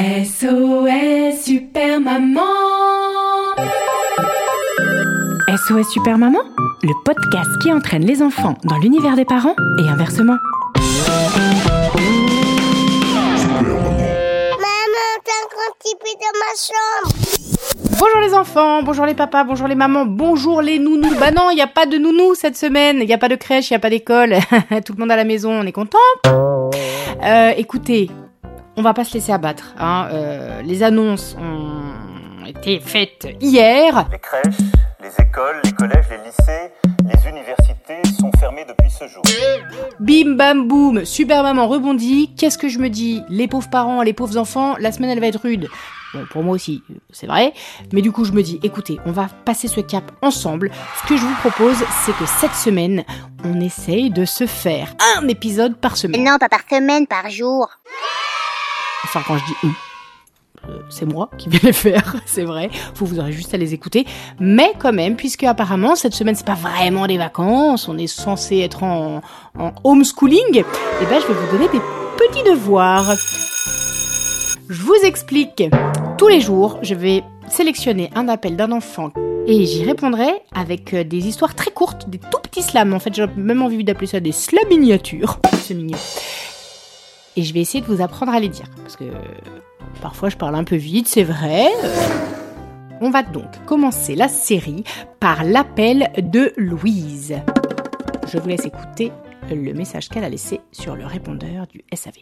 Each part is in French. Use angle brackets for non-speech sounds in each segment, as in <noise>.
SOS Super Maman SOS Super Maman, le podcast qui entraîne les enfants dans l'univers des parents et inversement. Maman, t'as un grand petit peu dans ma chambre. Bonjour les enfants, bonjour les papas, bonjour les mamans, bonjour les nounous. Bah non, il n'y a pas de nounous cette semaine, il n'y a pas de crèche, il n'y a pas d'école. <laughs> Tout le monde à la maison, on est content. Euh, écoutez, on va pas se laisser abattre. Hein. Euh, les annonces ont été faites hier. Les crèches, les écoles, les collèges, les lycées, les universités sont fermés depuis ce jour. Bim bam boum, super maman rebondit. Qu'est-ce que je me dis? Les pauvres parents, les pauvres enfants, la semaine elle va être rude. Bon, pour moi aussi, c'est vrai. Mais du coup, je me dis, écoutez, on va passer ce cap ensemble. Ce que je vous propose, c'est que cette semaine, on essaye de se faire un épisode par semaine. Non, pas par semaine, par jour. Enfin, quand je dis euh, c'est moi qui vais <laughs> les faire, c'est vrai. Vous, vous aurez juste à les écouter. Mais quand même, puisque apparemment, cette semaine, c'est pas vraiment des vacances, on est censé être en, homeschooling, et ben, je vais vous donner des petits devoirs. Je vous explique. Tous les jours, je vais sélectionner un appel d'un enfant et j'y répondrai avec euh, des histoires très courtes, des tout petits slams. En fait, j'ai même envie d'appeler ça des slams miniatures. C'est mignon. Et je vais essayer de vous apprendre à les dire. Parce que parfois je parle un peu vite, c'est vrai. Euh, On va donc commencer la série par l'appel de Louise. Je vous laisse écouter le message qu'elle a laissé sur le répondeur du SAV.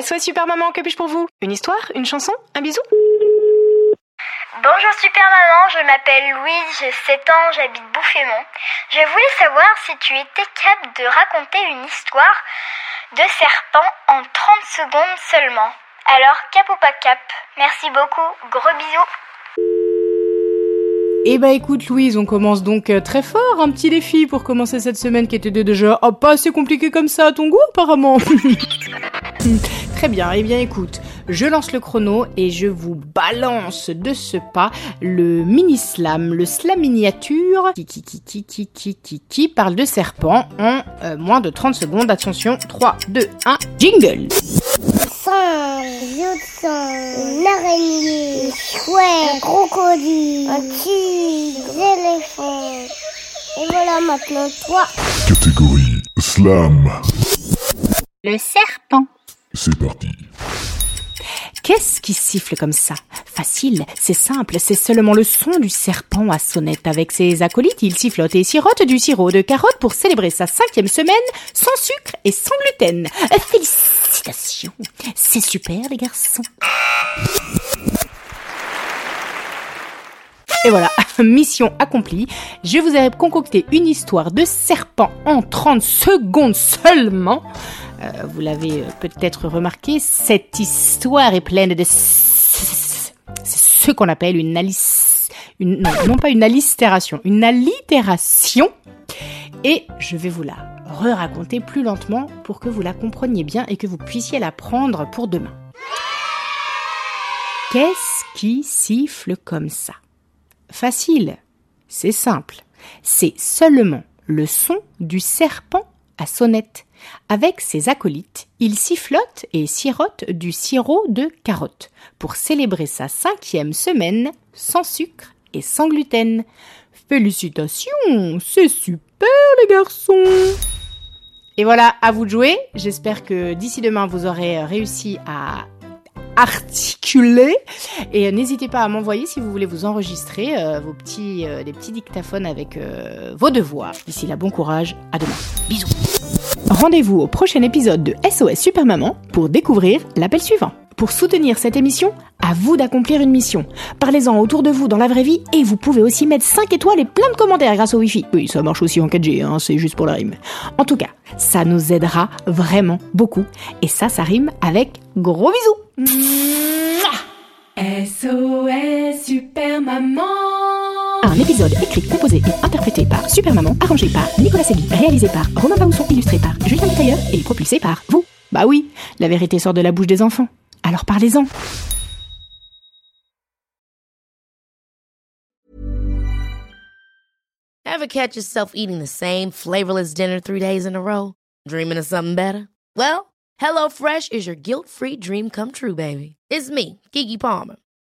SOS Super Maman, que puis-je pour vous? Une histoire? Une chanson? Un bisou? Bonjour Super Maman, je m'appelle Louise, j'ai 7 ans, j'habite Bouffémont. Je voulais savoir si tu étais capable de raconter une histoire de serpent en 30 secondes seulement. Alors, cap ou pas cap Merci beaucoup, gros bisous. Eh bah écoute Louise, on commence donc euh, très fort, un petit défi pour commencer cette semaine qui était déjà oh, pas assez compliqué comme ça à ton goût apparemment. <laughs> <laughs> très bien, eh bien écoute, je lance le chrono et je vous balance de ce pas le mini slam, le slam miniature qui qui qui qui qui qui qui, qui parle de serpent en euh, moins de 30 secondes. Attention, 3, 2, 1, jingle une araignée, un chouette, un crocodile, un tigre, éléphants. Et voilà maintenant toi. Catégorie Slam. Le serpent. C'est parti. Qu'est-ce qui siffle comme ça? Facile, c'est simple, c'est seulement le son du serpent à sonnette. Avec ses acolytes, il sifflote et sirote du sirop de carotte pour célébrer sa cinquième semaine sans sucre et sans gluten. Euh, Félicitations, c'est super les garçons. Et voilà, <laughs> mission accomplie. Je vous ai concocté une histoire de serpent en 30 secondes seulement. Euh, vous l'avez peut-être remarqué, cette histoire est pleine de... C'est ce qu'on appelle une alice... Non, non pas une allitération, une allitération. Et je vais vous la re-raconter plus lentement pour que vous la compreniez bien et que vous puissiez la prendre pour demain. Qu'est-ce qui siffle comme ça? Facile, c'est simple. C'est seulement le son du serpent à sonnette. Avec ses acolytes, il sifflote et sirote du sirop de carotte pour célébrer sa cinquième semaine sans sucre et sans gluten. Félicitations, c'est super les garçons Et voilà, à vous de jouer. J'espère que d'ici demain, vous aurez réussi à articuler. Et n'hésitez pas à m'envoyer si vous voulez vous enregistrer euh, vos petits, euh, des petits dictaphones avec euh, vos devoirs. D'ici là, bon courage. À demain. Bisous. Rendez-vous au prochain épisode de SOS Super Maman pour découvrir l'appel suivant. Pour soutenir cette émission, à vous d'accomplir une mission. Parlez-en autour de vous dans la vraie vie et vous pouvez aussi mettre 5 étoiles et plein de commentaires grâce au Wi-Fi. Oui, ça marche aussi en 4G, hein, c'est juste pour la rime. En tout cas, ça nous aidera vraiment beaucoup. Et ça, ça rime avec gros bisous. SOS Super Maman Un épisode écrit, composé et interprété par Super Maman, arrangé par Nicolas Segui, réalisé par Romain Baousson, illustré par Julien Tailleur et propulsé par vous. Bah oui, la vérité sort de la bouche des enfants. Alors parlez-en. Ever catch yourself eating the same flavorless dinner three days in a row? Dreaming of something better? Well, HelloFresh is your guilt-free dream come true, baby. It's me, Kiki Palmer.